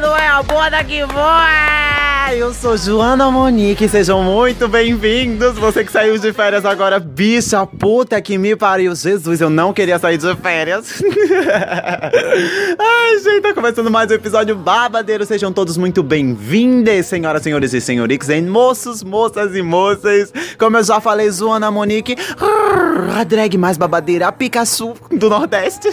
não é a boda que voa! Eu sou Joana Monique, sejam muito bem-vindos. Você que saiu de férias agora, bicha puta que me pariu. Jesus, eu não queria sair de férias. Ai, gente, tá começando mais um episódio babadeiro. Sejam todos muito bem-vindos, senhoras, senhores e senhoriques, em moços, moças e moças. Como eu já falei, Joana Monique, a drag mais babadeira, a Pikachu do Nordeste.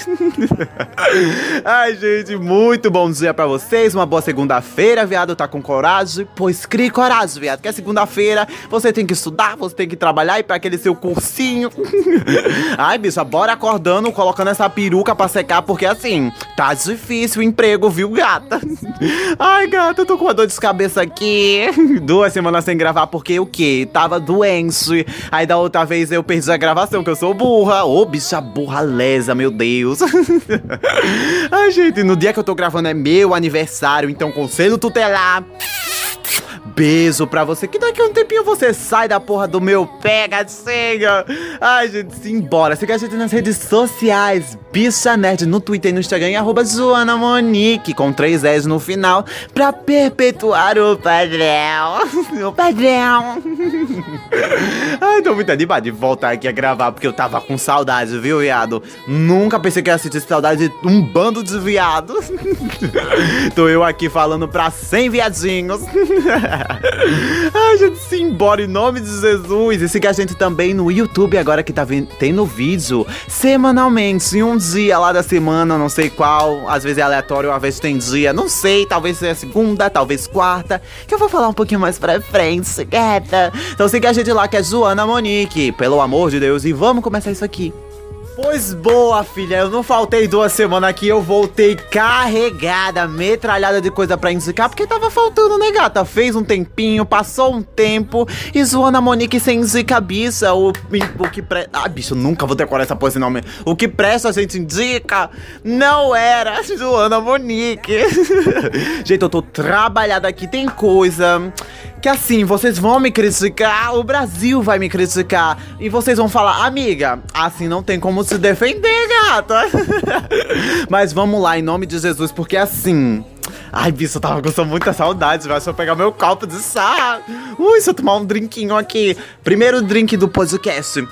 Ai, gente, muito bom dia pra vocês. Uma boa segunda-feira, viado. Tá com coragem? Pois crie coragem, viado. Que é segunda-feira, você tem que estudar, você tem que trabalhar e para aquele seu cursinho. Ai, bicha, bora acordando, colocando essa peruca pra secar, porque assim, tá difícil o emprego, viu, gata? Ai, gata, eu tô com uma dor de cabeça aqui. Duas semanas sem gravar, porque o quê? Tava doente. Aí da outra vez eu perdi a gravação, que eu sou burra. Ô, bicha burra lesa, meu Deus. Ai, gente, no dia que eu tô gravando é meu aniversário, então conselho tutelar beijo pra você. Que daqui a um tempinho você sai da porra do meu pega, chega. Ai, gente, simbora. Siga a gente nas redes sociais. Bicha Nerd no Twitter e no Instagram. Arroba Joana Monique, com três S no final, pra perpetuar o padrão. o padrão. Ai, tô muito animado de voltar aqui a gravar, porque eu tava com saudade, viu, viado? Nunca pensei que ia sentir saudade de um bando de viados. tô eu aqui falando pra 100 viadinhos. Ai, gente, simbora em nome de Jesus. E siga a gente também no YouTube, agora que tá tendo vídeo semanalmente, em um dia lá da semana, não sei qual. Às vezes é aleatório, às vezes tem dia, não sei. Talvez seja segunda, talvez quarta. Que eu vou falar um pouquinho mais pra frente, gata. Então siga a gente lá, que é Joana Monique. Pelo amor de Deus, e vamos começar isso aqui. Pois boa, filha, eu não faltei duas semanas aqui, eu voltei carregada, metralhada de coisa pra indicar, porque tava faltando, né, gata? Fez um tempinho, passou um tempo, e zoando a Monique sem indica bicha, o, o que presta... Ah, bicho, nunca vou decorar essa pose não, o que presta a gente indica não era zoando a Monique. gente, eu tô trabalhada aqui, tem coisa que assim, vocês vão me criticar, o Brasil vai me criticar, e vocês vão falar, amiga, assim não tem como se defender, gata. Mas vamos lá, em nome de Jesus, porque assim. Ai, bicho, eu tava com muita saudade. Vai só pegar meu copo de chá. Ui, se eu tomar um drinquinho aqui. Primeiro drink do podcast.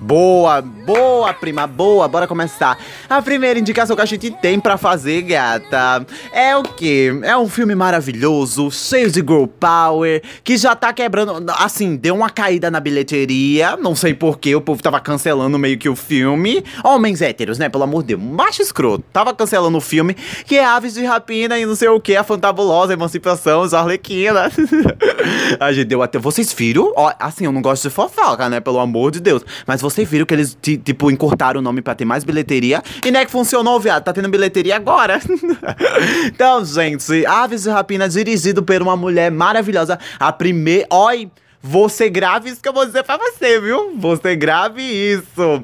Boa, boa, prima, boa. Bora começar. A primeira indicação que a gente tem para fazer, gata, é o quê? É um filme maravilhoso, cheio de girl power, que já tá quebrando. Assim, deu uma caída na bilheteria. Não sei porquê, o povo tava cancelando meio que o filme. Homens héteros, né? Pelo amor de Deus. Macho escroto. Tava cancelando o filme, que é Aves de Rapina e não sei o que, a fantabulosa emancipação, os Arlequina. a gente deu até. Vocês viram? Ó, assim, eu não gosto de fofoca, né? Pelo amor de Deus. Mas vocês viram que eles, tipo, encurtaram o nome pra ter mais bilheteria. E não é que funcionou, viado. Tá tendo bilheteria agora. então, gente, Aves de Rapina, dirigido por uma mulher maravilhosa. A primeira. Oi! Você grave isso que eu vou dizer pra você, viu? Você grave isso.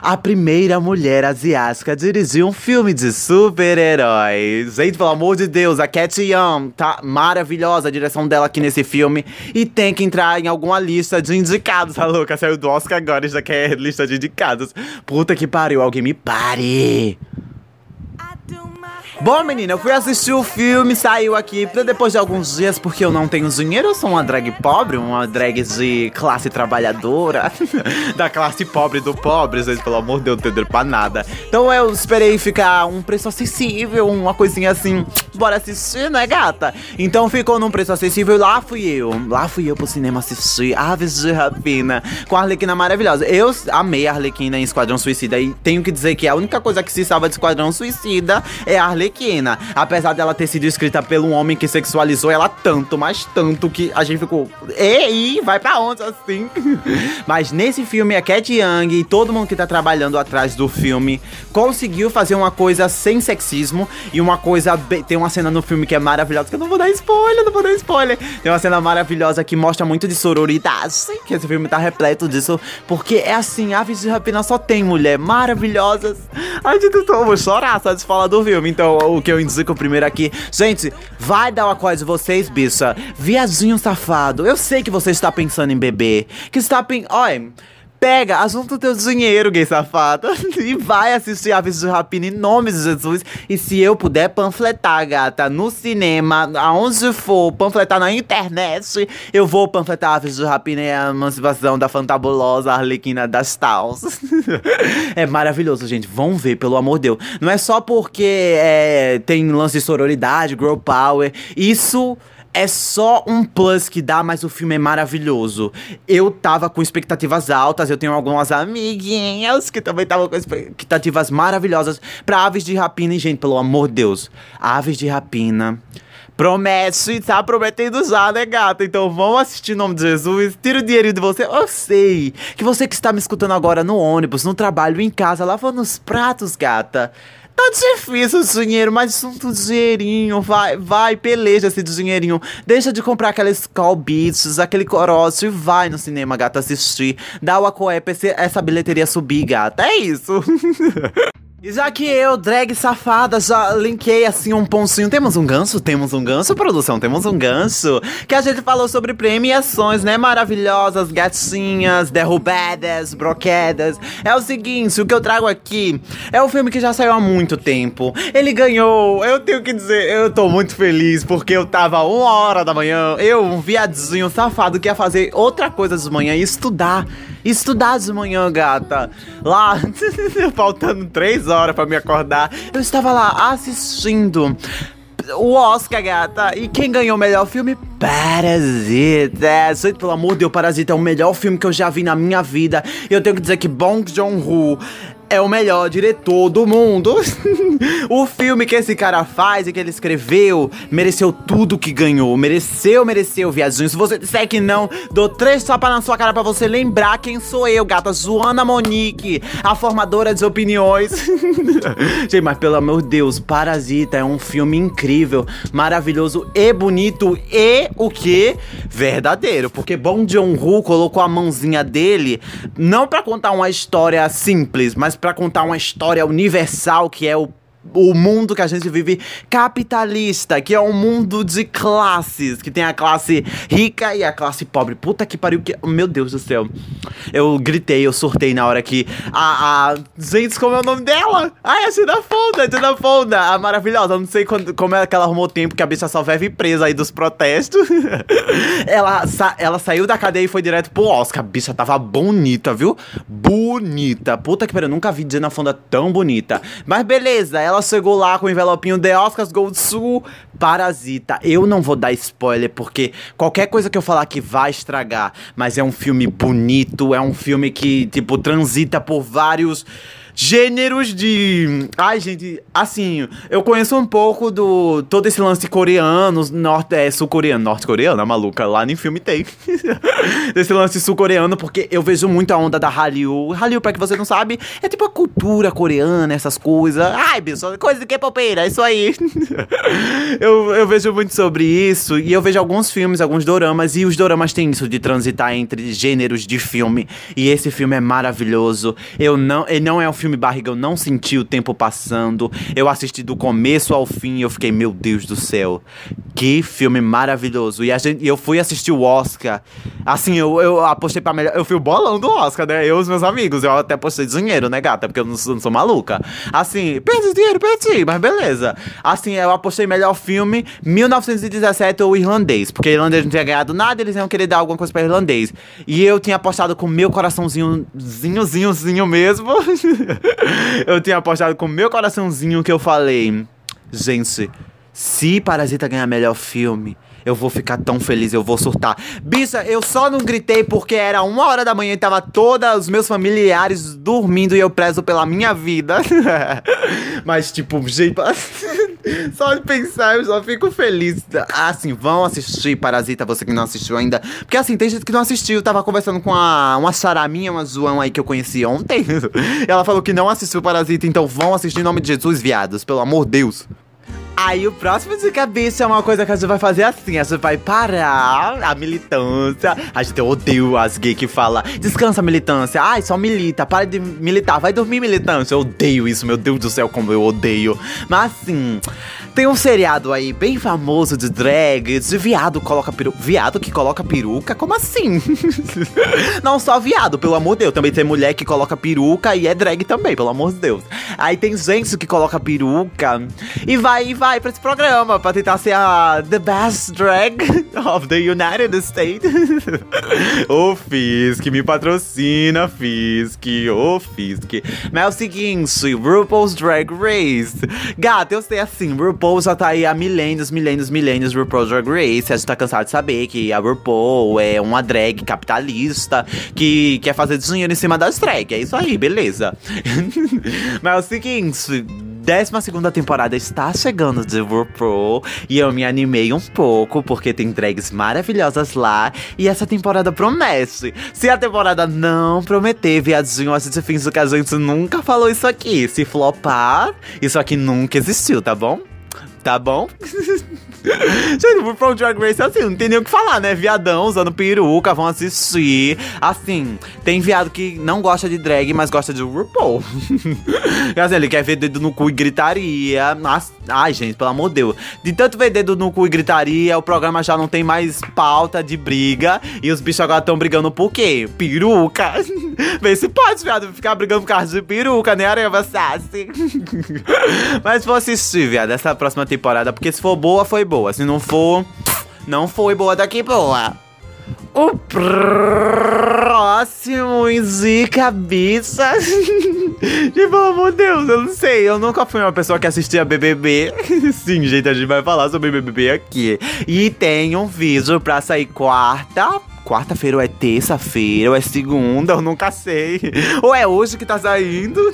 A primeira mulher asiática a dirigir um filme de super-heróis. Gente, pelo amor de Deus, a Cat Young tá maravilhosa a direção dela aqui nesse filme. E tem que entrar em alguma lista de indicados, tá louca? Saiu do Oscar agora e já quer lista de indicados. Puta que pariu, alguém me pare. Bom, menina, eu fui assistir o filme, saiu aqui depois de alguns dias, porque eu não tenho dinheiro, eu sou uma drag pobre, uma drag de classe trabalhadora, da classe pobre do pobre, gente, pelo amor de Deus, não tenho pra nada. Então eu esperei ficar um preço acessível, uma coisinha assim, bora assistir, né, gata? Então ficou num preço acessível, lá fui eu, lá fui eu pro cinema assistir Aves de Rapina, com a Arlequina maravilhosa. Eu amei a Arlequina em Esquadrão Suicida e tenho que dizer que a única coisa que se salva de Esquadrão Suicida é a Arlequina Arlequina. Apesar dela ter sido escrita um homem que sexualizou ela tanto, mas tanto que a gente ficou. Ei, vai pra onde assim? mas nesse filme, a Cat Young e todo mundo que tá trabalhando atrás do filme conseguiu fazer uma coisa sem sexismo e uma coisa. Tem uma cena no filme que é maravilhosa, que eu não vou dar spoiler, não vou dar spoiler. Tem uma cena maravilhosa que mostra muito de sororidade, que esse filme tá repleto disso, porque é assim, Aves de Rapina só tem mulher maravilhosas. De tudo, eu vou chorar só de falar do filme. Então, o que eu indico primeiro aqui. Gente, vai dar uma coisa de vocês, bicha. Viadinho safado. Eu sei que você está pensando em beber. Que está pensando. Olha. Pega, assunto teu dinheiro, gay safado, e vai assistir Aves de Rapina em nome de Jesus. E se eu puder panfletar, gata, no cinema, aonde for, panfletar na internet, eu vou panfletar Aves de Rapina e a emancipação da fantabulosa Arlequina das Taus. é maravilhoso, gente. Vão ver, pelo amor de Deus. Não é só porque é, tem lance de sororidade, girl power. Isso é só um plus que dá, mas o filme é maravilhoso. Eu tava com expectativas altas, eu tenho algumas amiguinhas que também estavam com expectativas maravilhosas pra Aves de Rapina. E, gente, pelo amor de Deus, Aves de Rapina. Promete, tá prometendo já, né, gata? Então vamos assistir em nome de Jesus. Tira o dinheirinho de você. Eu sei que você que está me escutando agora no ônibus, no trabalho, em casa, lavando os pratos, gata. Tá difícil o dinheiro, mas junto dinheirinho, vai, vai, peleja esse dinheirinho. Deixa de comprar aqueles call beats, aquele coroço e vai no cinema, gata, assistir. Dá o acoé pra essa bilheteria subir, gata. É isso. E já que eu, drag safada, já linkei assim um pontinho. Temos um gancho? Temos um gancho, produção? Temos um gancho. Que a gente falou sobre premiações, né? Maravilhosas, gatinhas, derrubadas, broquedas. É o seguinte, o que eu trago aqui é um filme que já saiu há muito tempo. Ele ganhou, eu tenho que dizer, eu tô muito feliz porque eu tava uma hora da manhã, eu, um viadinho safado que ia fazer outra coisa de manhã e estudar. Estudar de manhã, gata. Lá, faltando três horas para me acordar, eu estava lá assistindo o Oscar, gata. E quem ganhou o melhor filme? Parasita. Gente, pelo amor de Deus, Parasita é o melhor filme que eu já vi na minha vida. E eu tenho que dizer que Bong Joon-ho é o melhor diretor do mundo. o filme que esse cara faz e que ele escreveu mereceu tudo que ganhou. Mereceu, mereceu, viadinho. Se você disser que não, dou três tapas na sua cara para você lembrar quem sou eu, gata. Joana Monique, a formadora de opiniões. Gente, mas pelo amor de Deus, Parasita é um filme incrível, maravilhoso e bonito e o que? Verdadeiro. Porque Bong Joon-ho colocou a mãozinha dele não para contar uma história simples, mas para contar uma história universal que é o o mundo que a gente vive capitalista, que é um mundo de classes, que tem a classe rica e a classe pobre. Puta que pariu, que. Meu Deus do céu. Eu gritei, eu surtei na hora que a. a... Gente, como é o nome dela? Ai, a Tina Fonda, a Tina Fonda, a maravilhosa. Eu não sei quando, como é que ela arrumou tempo que a bicha só vive presa aí dos protestos. ela, sa... ela saiu da cadeia e foi direto pro Oscar. A bicha tava bonita, viu? Bonita. Puta que pariu, eu nunca vi Tina Fonda tão bonita. Mas beleza, ela ela chegou lá com o envelopinho The Oscars Gold Sul Parasita. Eu não vou dar spoiler porque qualquer coisa que eu falar aqui vai estragar, mas é um filme bonito, é um filme que tipo transita por vários gêneros de. Ai, gente, assim, eu conheço um pouco do. todo esse lance coreano, norte, é, sul-coreano, norte-coreano, a maluca, lá nem filme tem. Desse lance sul-coreano, porque eu vejo muito a onda da Hallyu. Hallyu, pra que você não sabe, é tipo a cultura coreana, essas coisas. Ai, bicho, coisa de K-popeira, é isso aí. eu, eu vejo muito sobre isso, e eu vejo alguns filmes, alguns doramas, e os doramas têm isso de transitar entre gêneros de filme. E esse filme é maravilhoso. Eu não. Ele não é um filme Barriga eu não senti o tempo passando. Eu assisti do começo ao fim e eu fiquei, meu Deus do céu. Que filme maravilhoso. E a gente, eu fui assistir o Oscar. Assim, eu, eu apostei pra melhor. Eu fui o bolão do Oscar, né? Eu e os meus amigos. Eu até apostei dinheiro, né, gata? Porque eu não, não sou maluca. Assim, perdi dinheiro, perdi, mas beleza. Assim, eu apostei melhor filme 1917 ou irlandês. Porque irlandês não tinha ganhado nada, eles iam querer dar alguma coisa pra irlandês. E eu tinha apostado com meu coraçãozinho, zinho, zinho, zinho mesmo. eu tinha apostado com meu coraçãozinho que eu falei. Gente, se Parasita ganhar melhor filme, eu vou ficar tão feliz, eu vou surtar. Bicha, eu só não gritei porque era uma hora da manhã e tava todos os meus familiares dormindo e eu prezo pela minha vida. Mas, tipo, gente, só de pensar eu já fico feliz. Assim, vão assistir Parasita, você que não assistiu ainda. Porque, assim, tem gente que não assistiu. Eu tava conversando com a, uma charaminha, uma João aí que eu conheci ontem. Ela falou que não assistiu Parasita, então vão assistir em nome de Jesus, viados, pelo amor de Deus. Aí o próximo de cabeça é uma coisa que a gente vai fazer assim: a gente vai parar a militância. A gente odeia as gays que falam, descansa militância. Ai, só milita, para de militar, vai dormir militância. Eu odeio isso, meu Deus do céu, como eu odeio. Mas assim, tem um seriado aí bem famoso de drag, de viado coloca. Viado que coloca peruca? Como assim? Não só viado, pelo amor de Deus. Também tem mulher que coloca peruca e é drag também, pelo amor de Deus. Aí tem gente que coloca peruca e vai vai pra esse programa pra tentar ser a The Best Drag of the United States. Ô Fisk, me patrocina, Fisk. Ô Fisk. Mas é o seguinte, RuPaul's Drag Race. Gata, eu sei assim, RuPaul já tá aí há milênios, milênios, milênios RuPaul's Drag Race. A gente tá cansado de saber que a RuPaul é uma drag capitalista que quer fazer dinheiro em cima das drag. É isso aí, beleza. Mas é o seguinte 12 temporada está chegando de RuPaul e eu me animei um pouco porque tem drags maravilhosas lá e essa temporada promete. Se a temporada não prometer, viadinho, a gente finge que a gente nunca falou isso aqui. Se flopar, isso aqui nunca existiu, tá bom? Tá bom? Gente, RuPaul Drag Race, assim, não tem nem o que falar, né? Viadão usando peruca, vão assistir. Assim, tem viado que não gosta de drag, mas gosta de RuPaul. assim, ele quer ver dedo no cu e gritaria. Mas, ai, gente, pelo amor de Deus. De tanto ver dedo no cu e gritaria, o programa já não tem mais pauta de briga. E os bichos agora estão brigando por quê? Peruca. Vê se pode, viado, ficar brigando por causa de peruca, né, Areia Sassi? mas vou assistir, viado, essa próxima temporada, porque se for boa, foi boa. Se não for, não foi boa daqui boa. O próximo em cabeça. pelo amor de Deus, eu não sei. Eu nunca fui uma pessoa que assistia BBB. Sim, gente, a gente vai falar sobre BBB aqui. E tem um vídeo pra sair quarta quarta-feira ou é terça-feira ou é segunda, eu nunca sei. Ou é hoje que tá saindo.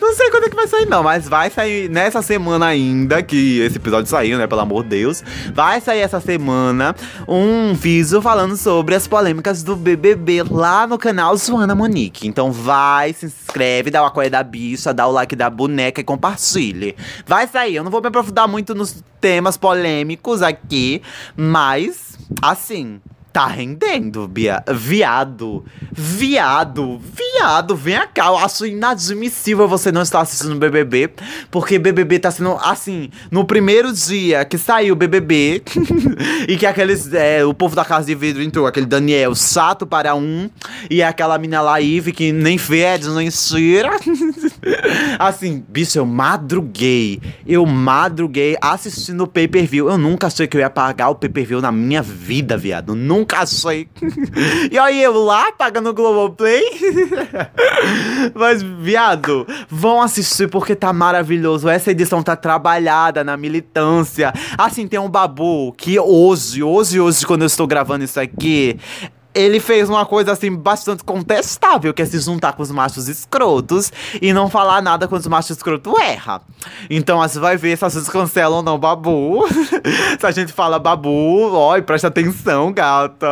não sei quando é que vai sair, não, mas vai sair nessa semana ainda, que esse episódio saiu, né? Pelo amor de Deus. Vai sair essa semana um vídeo falando sobre as polêmicas do BBB lá no canal Suana Monique. Então vai, se inscreve, dá o apoio da bicha, dá o like da boneca e compartilhe. Vai sair, eu não vou me aprofundar muito nos temas polêmicos aqui, mas assim. Tá rendendo, bia... viado. Viado. Viado, vem cá. Eu acho inadmissível você não estar assistindo BBB. Porque BBB tá sendo, assim, no primeiro dia que saiu BBB. e que aqueles. É, o povo da casa de vidro entrou. Aquele Daniel chato para um. E aquela mina lá, que nem fede, nem cheira. assim, bicho, eu madruguei. Eu madruguei assistindo o pay per view. Eu nunca achei que eu ia pagar o pay per view na minha vida, viado. Nunca nunca achei. e aí eu lá pagando o Globoplay. Mas, viado, vão assistir porque tá maravilhoso. Essa edição tá trabalhada na militância. Assim, tem um babu que hoje, hoje, hoje, quando eu estou gravando isso aqui, ele fez uma coisa assim bastante contestável, que é se juntar com os machos escrotos e não falar nada quando os machos escrotos erra. Então você vai ver se vocês cancelam ou não babu. se a gente fala babu, ó, presta atenção, gata.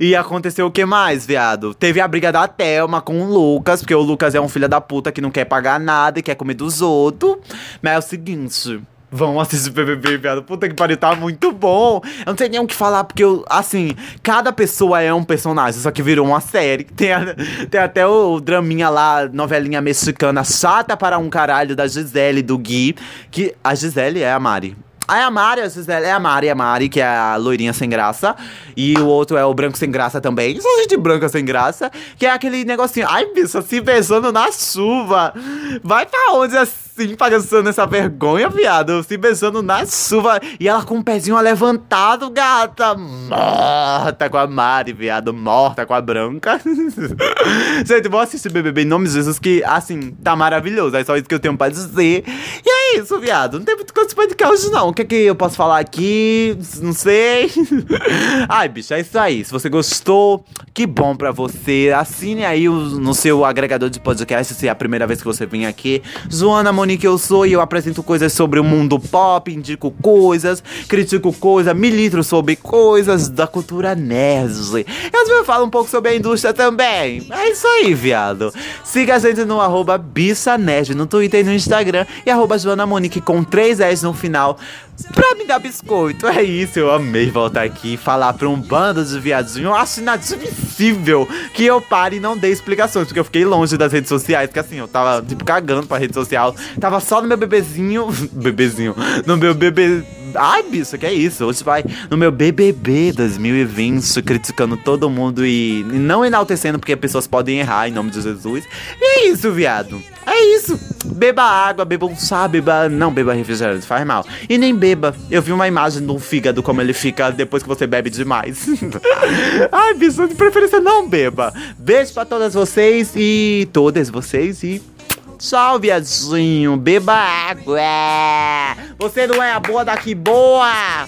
E aconteceu o que mais, viado? Teve a briga da Thelma com o Lucas, porque o Lucas é um filho da puta que não quer pagar nada e quer comer dos outros. Mas é o seguinte. Vão assistir BBB, viado. Puta que pariu, tá muito bom. Eu não sei nem o que falar, porque, eu, assim, cada pessoa é um personagem, só que virou uma série. Tem, a, tem até o, o, draminha lá, novelinha mexicana chata para um caralho da Gisele do Gui. Que a Gisele é a Mari. Aí a Mari, a Gisele, é a Mari, a Mari, que é a loirinha sem graça. E o outro é o branco sem graça também. Só gente branca sem graça. Que é aquele negocinho. Ai, bicho, se beijando na chuva. Vai pra onde assim, passando essa vergonha, viado? Se beijando na chuva. E ela com o pezinho levantado, gata. Morta com a Mari, viado. Morta com a branca. gente, vou assistir BBB em nome de Jesus, que, assim, tá maravilhoso. É só isso que eu tenho pra dizer. E é isso, viado. Não tem muito coisa pra hoje, não que, que eu posso falar aqui? Não sei. Ai, bicho, é isso aí. Se você gostou, que bom pra você. Assine aí o, no seu agregador de podcast se é a primeira vez que você vem aqui. Joana Monique eu sou e eu apresento coisas sobre o mundo pop, indico coisas, critico coisas, militro sobre coisas da cultura nerd. Eu também falo um pouco sobre a indústria também. É isso aí, viado. Siga a gente no arroba no Twitter e no Instagram e arroba Joana Monique com três S no final pra me dar biscoito. É isso, eu amei voltar aqui e falar pra um bando de viadinho. Eu acho inadmissível que eu pare e não dê explicações, porque eu fiquei longe das redes sociais, que assim, eu tava, tipo, cagando pra rede social. Tava só no meu bebezinho. bebezinho. No meu bebê. Ai, bicho, que é isso? Hoje vai no meu BBB 2020, criticando todo mundo e, e não enaltecendo porque pessoas podem errar em nome de Jesus. E é isso, viado. É isso. Beba água, beba um chá, beba. Não beba refrigerante, faz mal. E nem beba. Eu vi uma imagem do fígado, como ele fica depois que você bebe demais. Ai, bicho, de preferência não beba. Beijo pra todas vocês e. Todas vocês e. Tchau, viadinho. Beba água. Você não é a boa daqui boa.